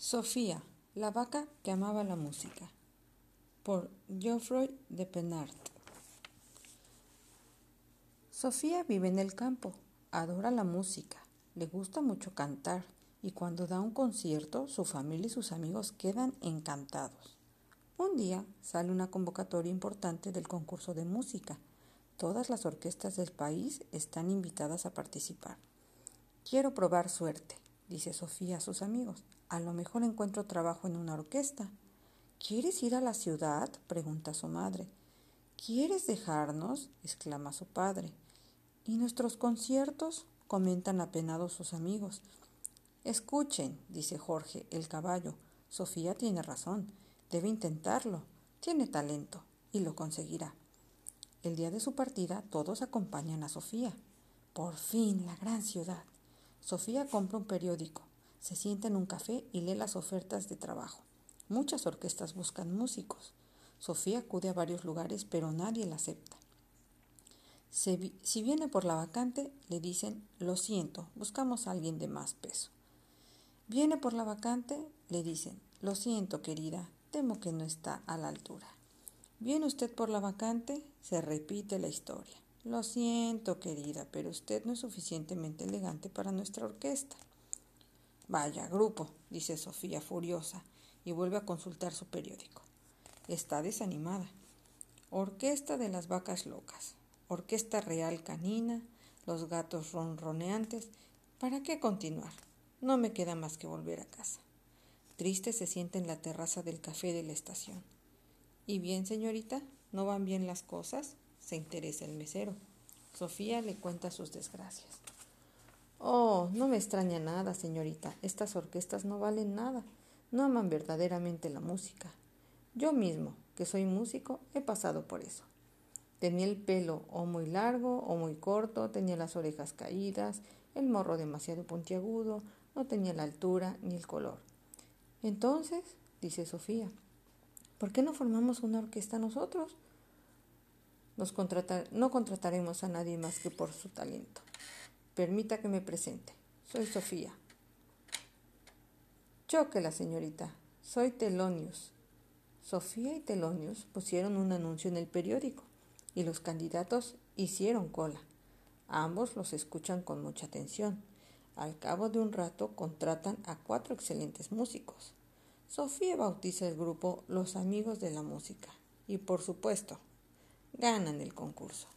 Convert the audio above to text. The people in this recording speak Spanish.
Sofía, la vaca que amaba la música. Por Geoffroy de Penart. Sofía vive en el campo, adora la música, le gusta mucho cantar y cuando da un concierto su familia y sus amigos quedan encantados. Un día sale una convocatoria importante del concurso de música. Todas las orquestas del país están invitadas a participar. Quiero probar suerte, dice Sofía a sus amigos. A lo mejor encuentro trabajo en una orquesta. ¿Quieres ir a la ciudad? pregunta su madre. ¿Quieres dejarnos? exclama su padre. ¿Y nuestros conciertos? comentan apenados sus amigos. Escuchen, dice Jorge, el caballo. Sofía tiene razón. Debe intentarlo. Tiene talento y lo conseguirá. El día de su partida todos acompañan a Sofía. Por fin, la gran ciudad. Sofía compra un periódico se sienta en un café y lee las ofertas de trabajo. Muchas orquestas buscan músicos. Sofía acude a varios lugares, pero nadie la acepta. Si viene por la vacante, le dicen, lo siento, buscamos a alguien de más peso. Viene por la vacante, le dicen, lo siento, querida, temo que no está a la altura. Viene usted por la vacante, se repite la historia. Lo siento, querida, pero usted no es suficientemente elegante para nuestra orquesta. Vaya, grupo, dice Sofía furiosa y vuelve a consultar su periódico. Está desanimada. Orquesta de las vacas locas, Orquesta Real Canina, los gatos ronroneantes. ¿Para qué continuar? No me queda más que volver a casa. Triste se sienta en la terraza del café de la estación. ¿Y bien, señorita? ¿No van bien las cosas? Se interesa el mesero. Sofía le cuenta sus desgracias. Oh, no me extraña nada, señorita. Estas orquestas no valen nada. No aman verdaderamente la música. Yo mismo, que soy músico, he pasado por eso. Tenía el pelo o muy largo o muy corto, tenía las orejas caídas, el morro demasiado puntiagudo, no tenía la altura ni el color. Entonces, dice Sofía, ¿por qué no formamos una orquesta nosotros? Nos no contrataremos a nadie más que por su talento. Permita que me presente. Soy Sofía. la señorita. Soy Telonius. Sofía y Telonius pusieron un anuncio en el periódico y los candidatos hicieron cola. Ambos los escuchan con mucha atención. Al cabo de un rato contratan a cuatro excelentes músicos. Sofía bautiza el grupo Los Amigos de la Música y por supuesto ganan el concurso.